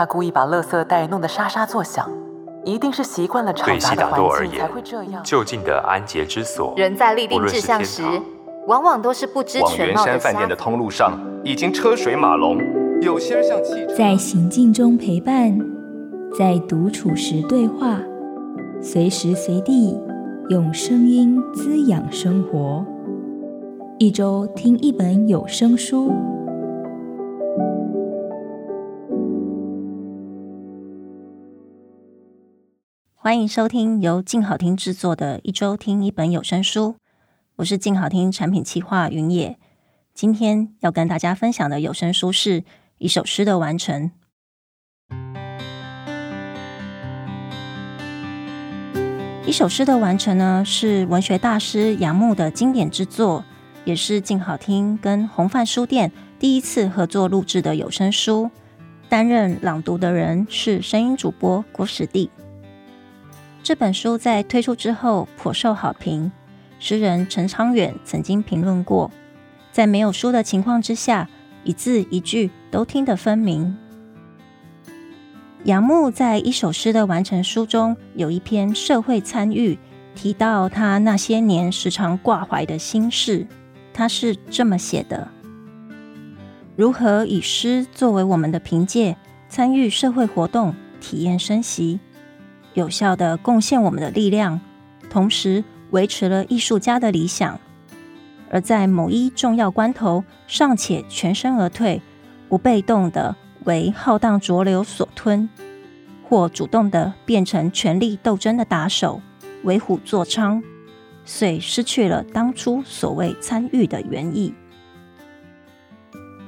他故意把垃圾袋弄得沙沙作响，一定是习惯了吵杂的环境才会这样。就近的安洁之所，人在立定志向时，往往都是不知全貌的。往圆山饭店的通路上，已经车水马龙，有些人像汽车。在行进中陪伴，在独处时对话，随时随地用声音滋养生活。一周听一本有声书。欢迎收听由静好听制作的一周听一本有声书，我是静好听产品企划云野。今天要跟大家分享的有声书是一首诗的完成。一首诗的完成呢，是文学大师杨牧的经典之作，也是静好听跟红帆书店第一次合作录制的有声书。担任朗读的人是声音主播郭时弟。这本书在推出之后颇受好评，诗人陈昌远曾经评论过，在没有书的情况之下，一字一句都听得分明。杨牧在一首诗的完成书中有一篇社会参与，提到他那些年时常挂怀的心事，他是这么写的：如何以诗作为我们的凭借，参与社会活动，体验生息。有效地贡献我们的力量，同时维持了艺术家的理想。而在某一重要关头，尚且全身而退，不被动的为浩荡浊流所吞，或主动地变成权力斗争的打手，为虎作伥，遂失去了当初所谓参与的原意。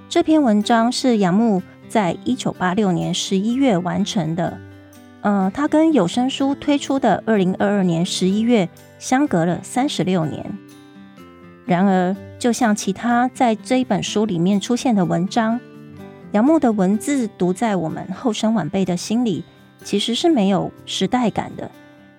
这篇文章是杨牧在一九八六年十一月完成的。呃，他跟有声书推出的二零二二年十一月相隔了三十六年。然而，就像其他在这一本书里面出现的文章，杨牧的文字读在我们后生晚辈的心里，其实是没有时代感的，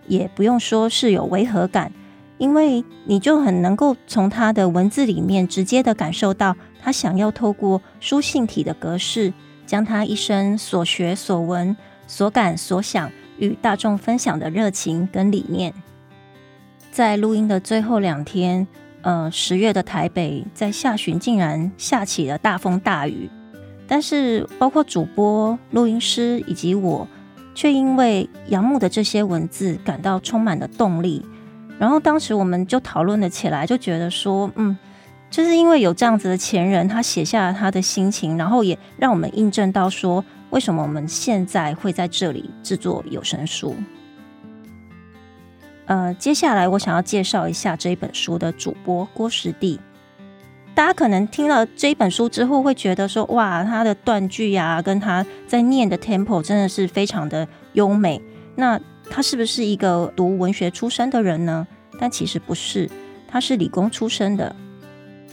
也不用说是有违和感，因为你就很能够从他的文字里面直接的感受到他想要透过书信体的格式，将他一生所学所闻。所感所想与大众分享的热情跟理念，在录音的最后两天，呃，十月的台北在下旬竟然下起了大风大雨，但是包括主播、录音师以及我，却因为杨牧的这些文字感到充满了动力。然后当时我们就讨论了起来，就觉得说，嗯，就是因为有这样子的前人，他写下了他的心情，然后也让我们印证到说。为什么我们现在会在这里制作有声书？呃，接下来我想要介绍一下这一本书的主播郭时地。大家可能听了这一本书之后，会觉得说：“哇，他的断句呀，跟他在念的 tempo 真的是非常的优美。”那他是不是一个读文学出身的人呢？但其实不是，他是理工出身的。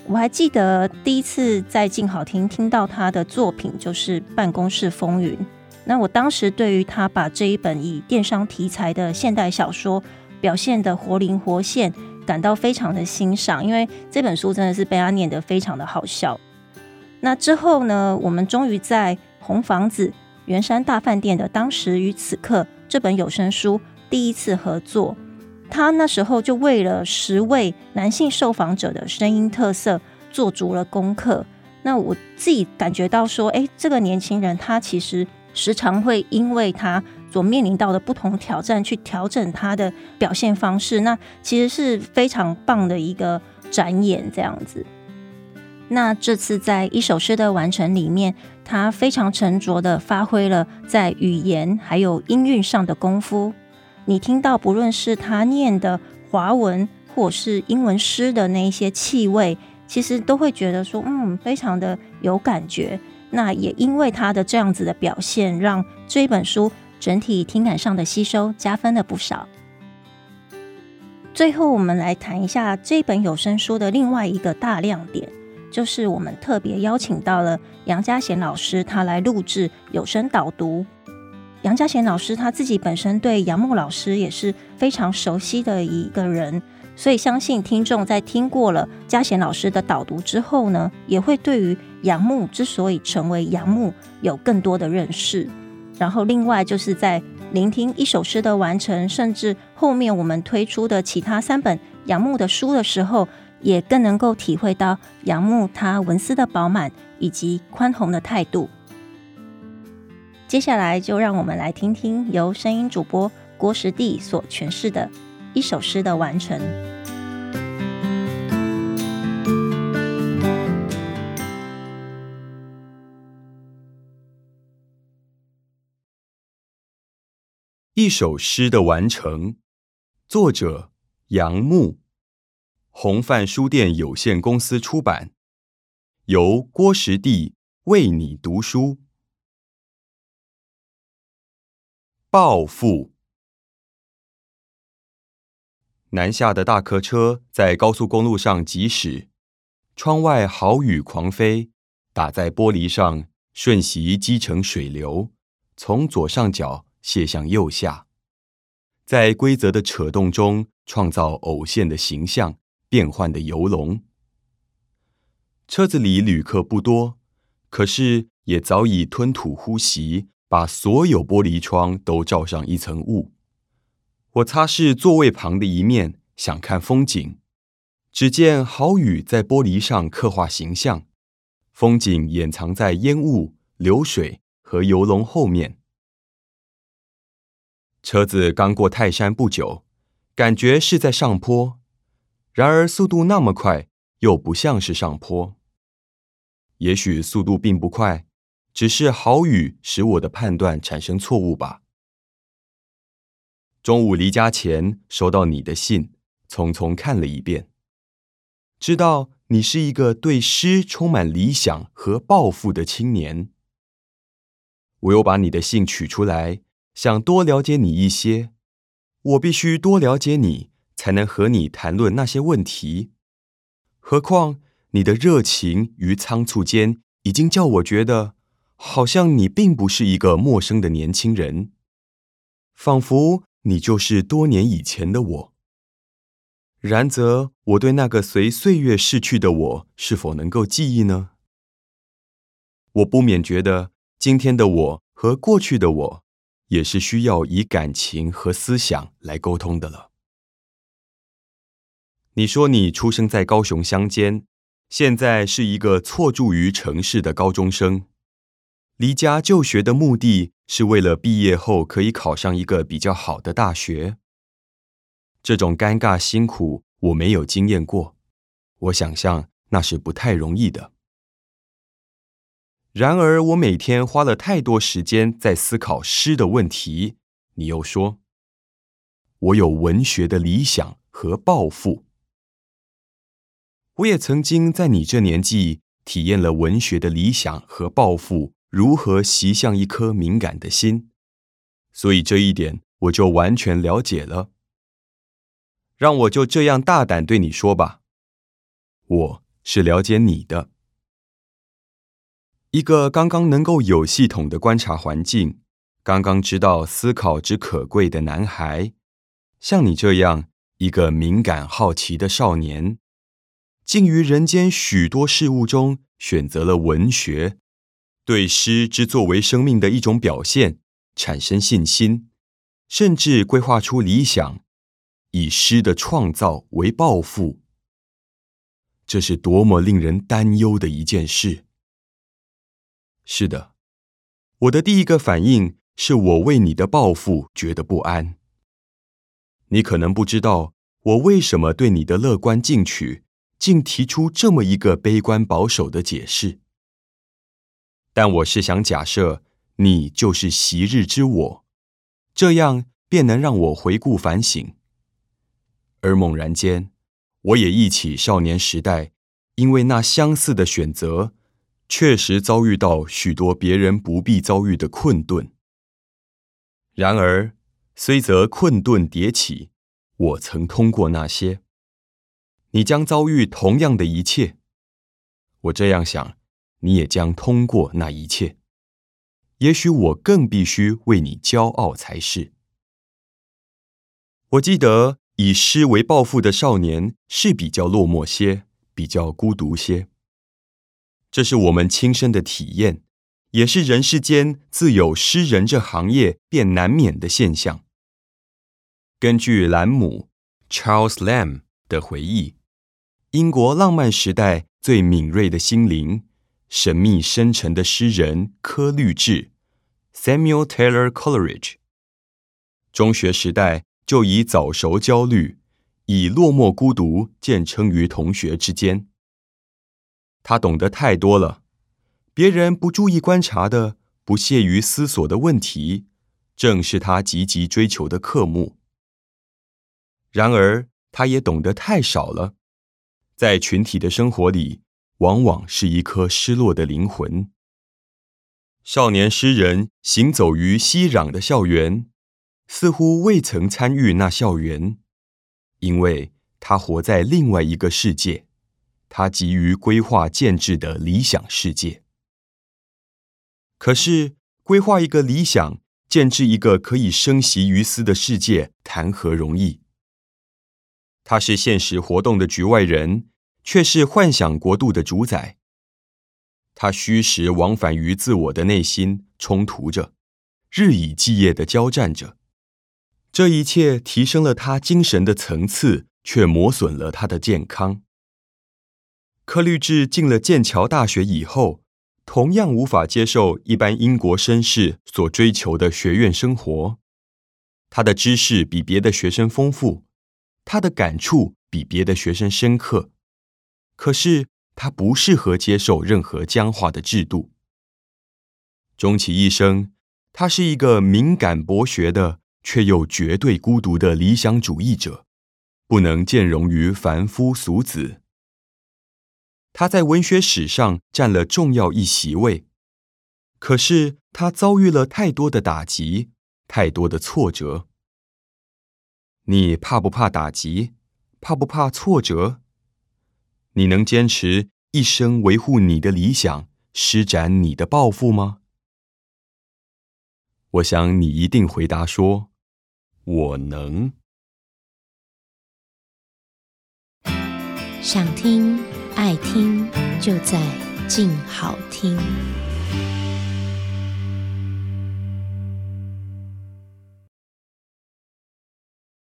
我还记得第一次在静好听听到他的作品，就是《办公室风云》。那我当时对于他把这一本以电商题材的现代小说表现得活灵活现，感到非常的欣赏，因为这本书真的是被他念得非常的好笑。那之后呢，我们终于在红房子圆山大饭店的当时与此刻这本有声书第一次合作。他那时候就为了十位男性受访者的声音特色做足了功课。那我自己感觉到说，哎，这个年轻人他其实时常会因为他所面临到的不同挑战去调整他的表现方式。那其实是非常棒的一个展演，这样子。那这次在一首诗的完成里面，他非常沉着的发挥了在语言还有音韵上的功夫。你听到不论是他念的华文或是英文诗的那一些气味，其实都会觉得说，嗯，非常的有感觉。那也因为他的这样子的表现，让这本书整体听感上的吸收加分了不少。最后，我们来谈一下这本有声书的另外一个大亮点，就是我们特别邀请到了杨家贤老师，他来录制有声导读。杨家贤老师他自己本身对杨牧老师也是非常熟悉的一个人，所以相信听众在听过了家贤老师的导读之后呢，也会对于杨牧之所以成为杨牧有更多的认识。然后另外就是在聆听一首诗的完成，甚至后面我们推出的其他三本杨牧的书的时候，也更能够体会到杨牧他文思的饱满以及宽宏的态度。接下来就让我们来听听由声音主播郭时地所诠释的一首诗的完成。一首诗的完成，作者杨牧，红范书店有限公司出版，由郭时地为你读书。报复。南下的大客车在高速公路上疾驶，窗外豪雨狂飞，打在玻璃上，瞬息积成水流，从左上角。泻向右下，在规则的扯动中创造偶现的形象，变幻的游龙。车子里旅客不多，可是也早已吞吐呼吸，把所有玻璃窗都罩上一层雾。我擦拭座位旁的一面，想看风景，只见豪雨在玻璃上刻画形象，风景掩藏在烟雾、流水和游龙后面。车子刚过泰山不久，感觉是在上坡，然而速度那么快，又不像是上坡。也许速度并不快，只是好雨使我的判断产生错误吧。中午离家前收到你的信，匆匆看了一遍，知道你是一个对诗充满理想和抱负的青年。我又把你的信取出来。想多了解你一些，我必须多了解你，才能和你谈论那些问题。何况你的热情与仓促间，已经叫我觉得，好像你并不是一个陌生的年轻人，仿佛你就是多年以前的我。然则，我对那个随岁月逝去的我，是否能够记忆呢？我不免觉得，今天的我和过去的我。也是需要以感情和思想来沟通的了。你说你出生在高雄乡间，现在是一个错住于城市的高中生，离家就学的目的是为了毕业后可以考上一个比较好的大学。这种尴尬辛苦我没有经验过，我想象那是不太容易的。然而，我每天花了太多时间在思考诗的问题。你又说，我有文学的理想和抱负。我也曾经在你这年纪体验了文学的理想和抱负如何袭向一颗敏感的心，所以这一点我就完全了解了。让我就这样大胆对你说吧，我是了解你的。一个刚刚能够有系统的观察环境，刚刚知道思考之可贵的男孩，像你这样一个敏感好奇的少年，竟于人间许多事物中选择了文学，对诗之作为生命的一种表现产生信心，甚至规划出理想，以诗的创造为抱负。这是多么令人担忧的一件事！是的，我的第一个反应是我为你的抱负觉得不安。你可能不知道我为什么对你的乐观进取，竟提出这么一个悲观保守的解释。但我是想假设你就是昔日之我，这样便能让我回顾反省。而猛然间，我也忆起少年时代，因为那相似的选择。确实遭遇到许多别人不必遭遇的困顿。然而，虽则困顿迭起，我曾通过那些。你将遭遇同样的一切，我这样想，你也将通过那一切。也许我更必须为你骄傲才是。我记得以诗为抱负的少年是比较落寞些，比较孤独些。这是我们亲身的体验，也是人世间自有诗人这行业便难免的现象。根据兰姆 （Charles Lamb） 的回忆，英国浪漫时代最敏锐的心灵、神秘深沉的诗人柯律治 （Samuel Taylor Coleridge），中学时代就以早熟焦虑，以落寞孤独见称于同学之间。他懂得太多了，别人不注意观察的、不屑于思索的问题，正是他积极追求的科目。然而，他也懂得太少了，在群体的生活里，往往是一颗失落的灵魂。少年诗人行走于熙攘的校园，似乎未曾参与那校园，因为他活在另外一个世界。他急于规划建制的理想世界，可是规划一个理想、建制一个可以生息于斯的世界，谈何容易？他是现实活动的局外人，却是幻想国度的主宰。他虚实往返于自我的内心，冲突着，日以继夜地交战着。这一切提升了他精神的层次，却磨损了他的健康。柯律治进了剑桥大学以后，同样无法接受一般英国绅士所追求的学院生活。他的知识比别的学生丰富，他的感触比别的学生深刻，可是他不适合接受任何僵化的制度。终其一生，他是一个敏感博学的，却又绝对孤独的理想主义者，不能见容于凡夫俗子。他在文学史上占了重要一席位，可是他遭遇了太多的打击，太多的挫折。你怕不怕打击？怕不怕挫折？你能坚持一生维护你的理想，施展你的抱负吗？我想你一定回答说：“我能。”想听。爱听就在静好听。